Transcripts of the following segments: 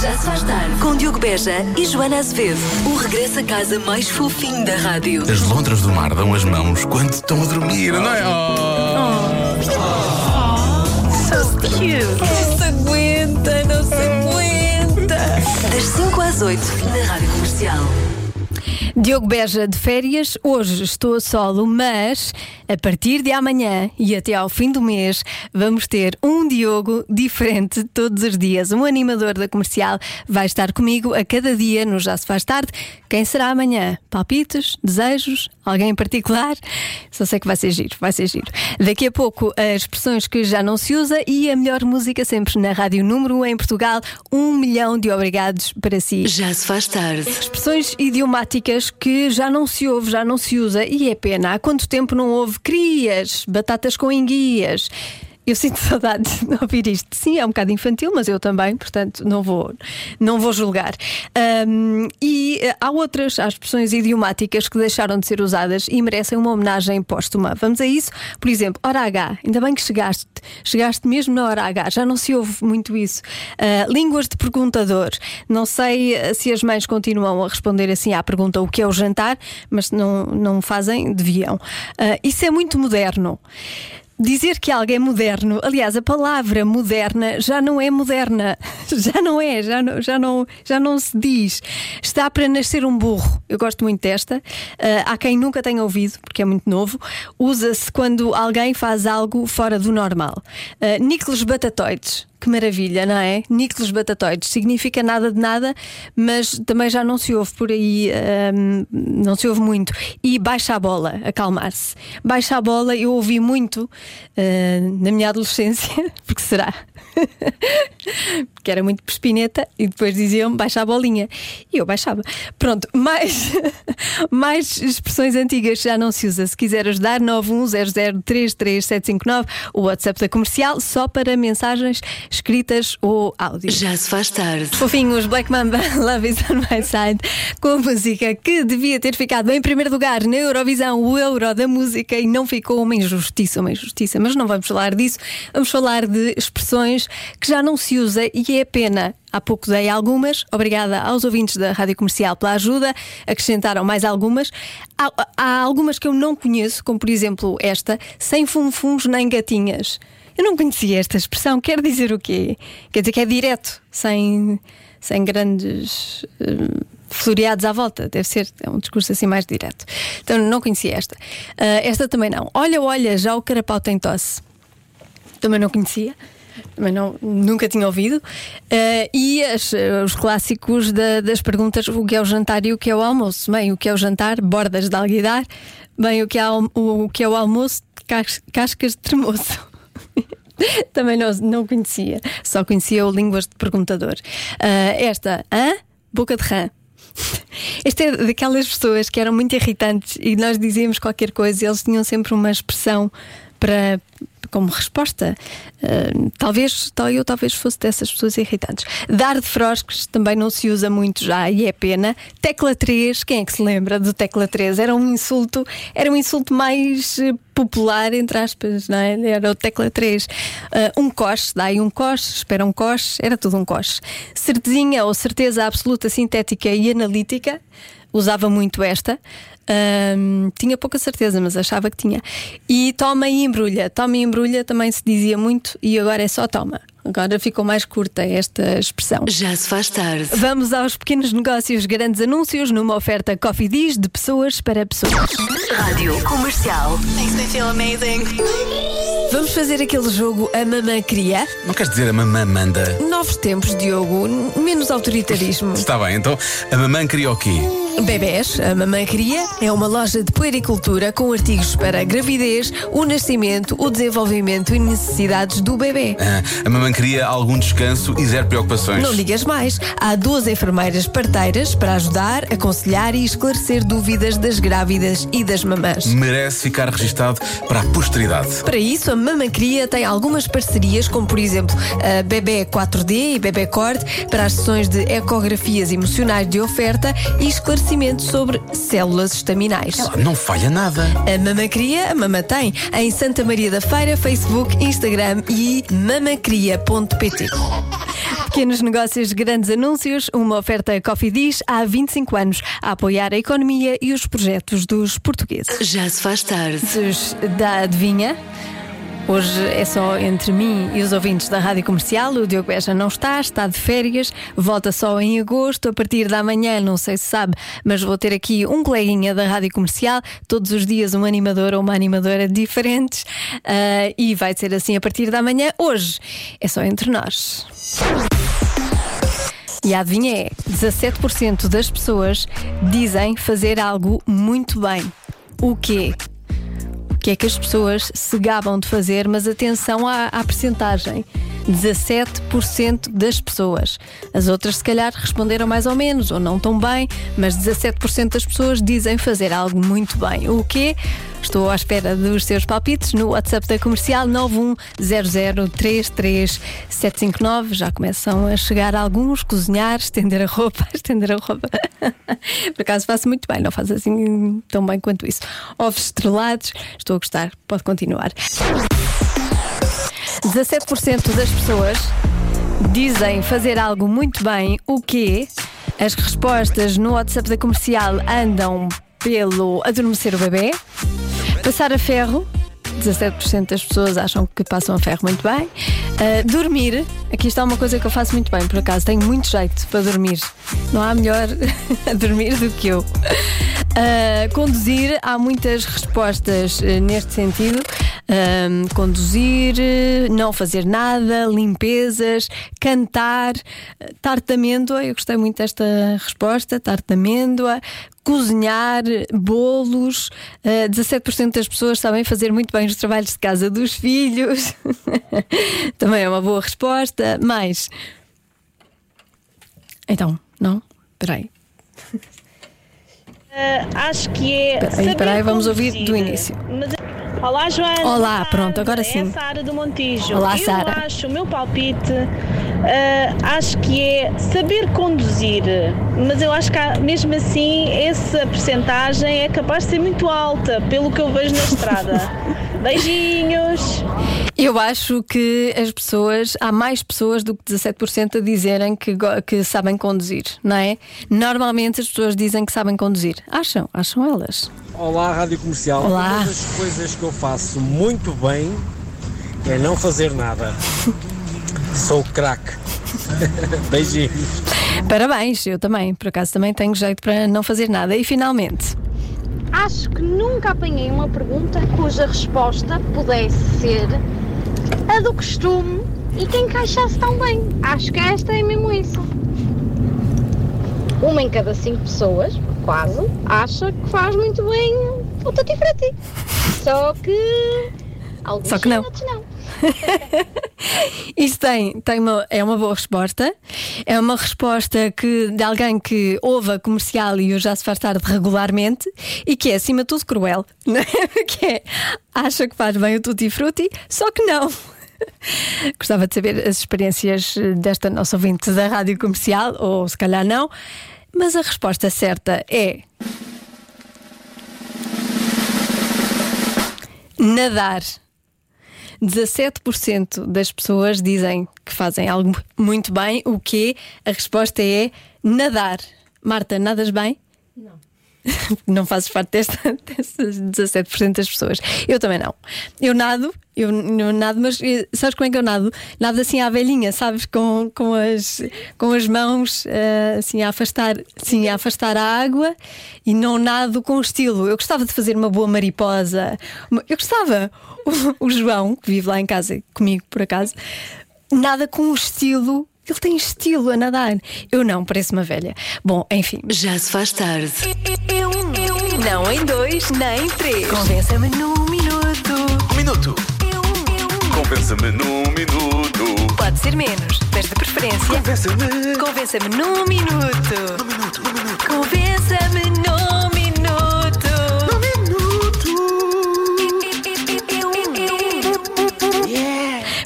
Já se faz tarde com Diogo Beja e Joana Azevedo. O regresso a casa mais fofinho da rádio. As lontras do mar dão as mãos quando estão a dormir, não é? Não se aguenta, não se aguenta. Das 5 às 8 na Rádio Comercial. Diogo Beja de férias, hoje estou a solo, mas a partir de amanhã e até ao fim do mês vamos ter um Diogo diferente todos os dias. Um animador da comercial vai estar comigo a cada dia no Já Se Faz Tarde. Quem será amanhã? Palpites? Desejos? Alguém em particular? Só sei que vai ser giro, vai ser giro. Daqui a pouco as expressões que já não se usa e a melhor música sempre na Rádio Número 1 em Portugal. Um milhão de obrigados para si. Já se faz tarde. Expressões idiomáticas que já não se ouve, já não se usa e é pena. Há quanto tempo não houve crias, batatas com enguias? Eu sinto saudade de ouvir isto. Sim, é um bocado infantil, mas eu também, portanto, não vou, não vou julgar. Um, e eh, há outras, há expressões idiomáticas que deixaram de ser usadas e merecem uma homenagem póstuma. Vamos a isso? Por exemplo, hora H. Ainda bem que chegaste. Chegaste mesmo na hora H. Já não se ouve muito isso. Uh, línguas de perguntador. Não sei eh, se as mães continuam a responder assim à pergunta o que é o jantar, mas não, não fazem, deviam. Uh, isso é muito moderno. Dizer que algo é moderno, aliás, a palavra moderna já não é moderna, já não é, já não, já não, já não se diz. Está para nascer um burro. Eu gosto muito desta. Uh, há quem nunca tenha ouvido, porque é muito novo. Usa-se quando alguém faz algo fora do normal. Uh, Nicolas Batatoides. Que maravilha, não é? Níqueles batatoides significa nada de nada, mas também já não se ouve por aí, hum, não se ouve muito. E baixa a bola, acalmar-se. Baixa a bola, eu ouvi muito uh, na minha adolescência, porque será? Porque era muito perspineta e depois diziam baixa a bolinha. E eu baixava. Pronto, mais, mais expressões antigas já não se usa. Se quiser ajudar, 910033759, o WhatsApp da comercial, só para mensagens escritas ou áudio. Já se faz tarde. Fofinhos, Black Mamba, Love is on my side, com a música que devia ter ficado em primeiro lugar na Eurovisão, o Euro da música, e não ficou uma injustiça, uma injustiça. Mas não vamos falar disso, vamos falar de expressões que já não se usa e é pena. Há pouco dei algumas, obrigada aos ouvintes da Rádio Comercial pela ajuda, acrescentaram mais algumas. Há, há algumas que eu não conheço, como por exemplo esta, sem funfuns nem gatinhas. Eu não conhecia esta expressão, quer dizer o quê? Quer dizer que é direto, sem, sem grandes. Uh, floreados à volta, deve ser é um discurso assim mais direto. Então não conhecia esta. Uh, esta também não. Olha, olha, já o carapau tem tosse. Também não conhecia também não, nunca tinha ouvido. Uh, e as, os clássicos da, das perguntas: o que é o jantar e o que é o almoço? Bem, o que é o jantar? Bordas de alguidar. Bem, o que é, o, o que é o almoço? Cas, cascas de tremoço. também não, não conhecia, só conhecia o Línguas de Perguntador. Uh, esta, hã? Boca de rã. Esta é daquelas pessoas que eram muito irritantes e nós dizíamos qualquer coisa eles tinham sempre uma expressão para, como resposta. Uh, talvez eu talvez fosse dessas pessoas irritantes. Dar de frosques também não se usa muito já e é pena. Tecla 3, quem é que se lembra do tecla 3? Era um insulto, era um insulto mais eh, popular, entre aspas, não é? Era o tecla 3. Uh, um coche, dá aí um coche, espera um coche, era tudo um coche. Certezinha ou certeza absoluta, sintética e analítica usava muito esta. Um, tinha pouca certeza, mas achava que tinha. E toma e embrulha. Toma e embrulha também se dizia muito e agora é só toma. Agora ficou mais curta esta expressão. Já se faz tarde. Vamos aos pequenos negócios, grandes anúncios numa oferta Coffee Diz de pessoas para pessoas. Rádio Comercial. Makes me feel amazing. Vamos fazer aquele jogo A Mamã Cria? Não queres dizer a mamã manda? Novos tempos, Diogo. Menos autoritarismo. Está bem, então a mamã queria o quê? Bebés, a Mamãe Cria é uma loja de puericultura com artigos para a gravidez, o nascimento, o desenvolvimento e necessidades do bebê. Ah, a mamã queria algum descanso e zero preocupações. Não digas mais, há duas enfermeiras parteiras para ajudar, aconselhar e esclarecer dúvidas das grávidas e das mamãs. Merece ficar registado para a posteridade. Para isso, a Mamãe Cria tem algumas parcerias, como por exemplo a Bebé 4D e Bebé Cord, para as sessões de ecografias emocionais de oferta e esclarecimento sobre células estaminais. Não falha nada. A Mama Cria, a Mama tem, em Santa Maria da Feira, Facebook, Instagram e mamacria.pt. Pequenos negócios, grandes anúncios, uma oferta Coffee Dish há 25 anos a apoiar a economia e os projetos dos portugueses. Já se faz tarde. Da adivinha? Hoje é só entre mim e os ouvintes da Rádio Comercial. O Diogo Beja não está, está de férias, volta só em agosto. A partir da manhã, não sei se sabe, mas vou ter aqui um coleguinha da Rádio Comercial, todos os dias um animador ou uma animadora diferentes. Uh, e vai ser assim a partir da manhã. Hoje é só entre nós. E adivinha é: 17% das pessoas dizem fazer algo muito bem. O quê? Que é que as pessoas se gabam de fazer, mas atenção à, à percentagem. 17% das pessoas. As outras, se calhar, responderam mais ou menos, ou não tão bem, mas 17% das pessoas dizem fazer algo muito bem. O quê? Estou à espera dos seus palpites no WhatsApp da comercial 910033759. Já começam a chegar alguns, cozinhar, estender a roupa, estender a roupa. Por acaso faço muito bem, não faço assim tão bem quanto isso. Ovos estrelados, estou a gostar, pode continuar. 17% das pessoas dizem fazer algo muito bem, o quê? As respostas no WhatsApp da comercial andam pelo adormecer o bebê, passar a ferro. 17% das pessoas acham que passam a ferro muito bem. Uh, dormir, aqui está uma coisa que eu faço muito bem, por acaso, tenho muito jeito para dormir. Não há melhor a dormir do que eu. Uh, conduzir, há muitas respostas uh, neste sentido. Conduzir, não fazer nada, limpezas, cantar, tarte de amêndoa. Eu gostei muito desta resposta, tarte de amêndoa, cozinhar, bolos. Uh, 17% das pessoas sabem fazer muito bem os trabalhos de casa dos filhos. Também é uma boa resposta. Mais. Então, não? Espera aí. Uh, acho que é. Espera aí, vamos ouvir do início. Mas... Olá, Joana. Olá, pronto, agora sim. É Sara do Montijo. Olá, Sara. Eu acho, o meu palpite, uh, acho que é saber conduzir. Mas eu acho que mesmo assim, essa percentagem é capaz de ser muito alta, pelo que eu vejo na estrada. Beijinhos! Eu acho que as pessoas, há mais pessoas do que 17% a dizerem que, que sabem conduzir, não é? Normalmente as pessoas dizem que sabem conduzir. Acham, acham elas. Olá, Rádio Comercial. Olá. Uma das coisas que eu faço muito bem é não fazer nada. Sou craque. Beijinhos. Parabéns, eu também. Por acaso também tenho jeito para não fazer nada. E finalmente. Acho que nunca apanhei uma pergunta cuja resposta pudesse ser a do costume e que encaixasse tão bem. Acho que esta é mesmo isso. Uma em cada cinco pessoas, quase, acha que faz muito bem o Tutti Frutti. Só que alguns Só que não. não. Isto tem, tem uma, é uma boa resposta. É uma resposta que, de alguém que ouve a comercial e hoje já se faz tarde regularmente e que é, acima de tudo, cruel. Né? que é, acha que faz bem o tutti frutti, só que não. Gostava de saber as experiências desta nossa ouvinte da rádio comercial, ou se calhar não, mas a resposta certa é. Nadar. 17% das pessoas dizem que fazem algo muito bem, o que a resposta é nadar. Marta, nadas bem? Não. não fazes parte desta, destas 17% das pessoas. Eu também não. Eu nado, eu, eu nado, mas eh, sabes como é que eu nado? Nado assim à velhinha, sabes? Com, com, as, com as mãos uh, assim, a afastar, assim, a afastar a água e não nado com estilo. Eu gostava de fazer uma boa mariposa. Eu gostava. O, o João, que vive lá em casa comigo por acaso, nada com estilo ele tem estilo a nadar. Eu não, parece uma velha. Bom, enfim. Já se faz tarde. Eu, eu, não em dois, nem em três. Convença-me num minuto. Um minuto. Convença-me num minuto. Pode ser menos, mas de preferência. Convença-me. Convença-me num minuto. Num minuto, num minuto. Convença-me num minuto. Num minuto.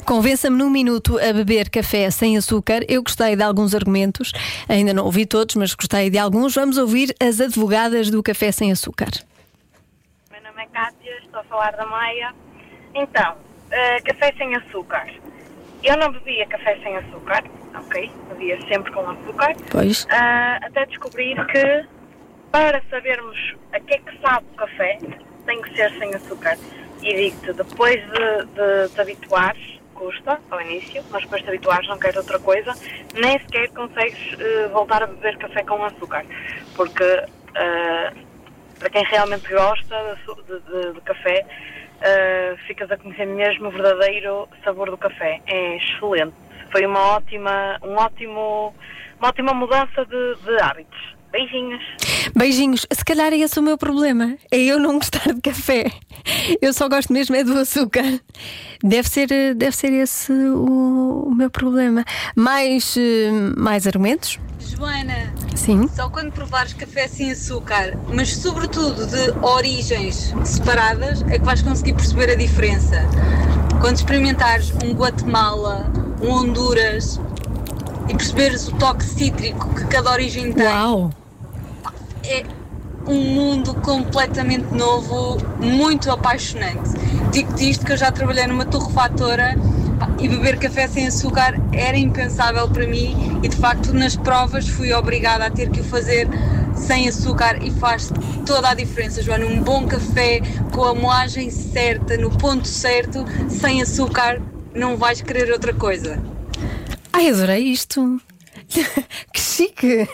Convença-me num minuto a beber café sem açúcar. Eu gostei de alguns argumentos, ainda não ouvi todos, mas gostei de alguns. Vamos ouvir as advogadas do café sem açúcar. Meu nome é Cátia, estou a falar da Maia. Então, eh, café sem açúcar. Eu não bebia café sem açúcar ok? Bebia sempre com açúcar. Pois. Ah, até descobrir que para sabermos a que é que sabe o café, tem que ser sem açúcar. E digo-te, depois de, de te habituares, custa ao início, mas depois de te habituares não queres outra coisa, nem sequer consegues eh, voltar a beber café com açúcar. Porque ah, para quem realmente gosta de- de- de café, ah, ficas a conhecer mesmo o verdadeiro sabor do café. É excelente. Foi uma ótima, um ótimo, uma ótima mudança de, de hábitos. Beijinhos. Beijinhos. Se calhar é esse o meu problema. É eu não gostar de café. Eu só gosto mesmo é do açúcar. Deve ser, deve ser esse o, o meu problema. Mais, eh, mais argumentos? Joana, Sim. só quando provares café sem açúcar, mas sobretudo de origens separadas, é que vais conseguir perceber a diferença. Quando experimentares um Guatemala, um Honduras e perceberes o toque cítrico que cada origem tem, Uau! é um mundo completamente novo, muito apaixonante. Digo-te isto que eu já trabalhei numa torrefatora e beber café sem açúcar era impensável para mim e de facto nas provas fui obrigada a ter que o fazer sem açúcar e faz toda a diferença, Joana. Um bom café com a moagem certa, no ponto certo, sem açúcar, não vais querer outra coisa. Ai, adorei isto. que chique!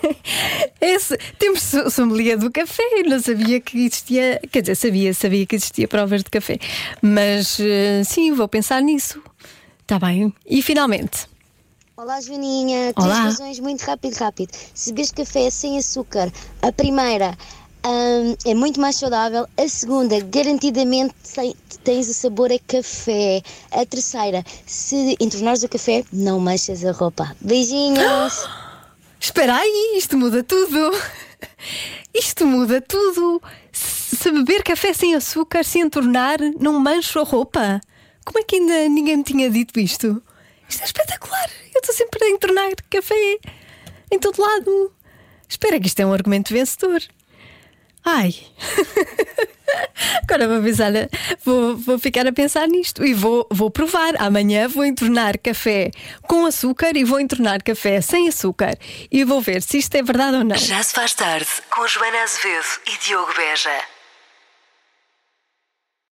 Esse, temos so- sommelier do café. Não sabia que existia. Quer dizer, sabia, sabia que existia provas de café. Mas eh, sim, vou pensar nisso. Está bem. E finalmente. Olá, Joaninha. Três Olá. razões muito rápido, rápido. Se bebes café sem açúcar, a primeira hum, é muito mais saudável. A segunda, garantidamente tens o sabor a café. A terceira, se entornares o café, não manchas a roupa. Beijinhos. Espera aí, isto muda tudo. Isto muda tudo. Se beber café sem açúcar, se entornar, não mancho a roupa. Como é que ainda ninguém me tinha dito isto? Isto é espetacular. Eu estou sempre a entornar café em todo lado. Espera que isto é um argumento vencedor. Ai. Agora vou pensar, vou, vou ficar a pensar nisto e vou, vou provar. Amanhã vou entornar café com açúcar e vou entornar café sem açúcar e vou ver se isto é verdade ou não. Já se faz tarde com Joana Azevedo e Diogo Beja.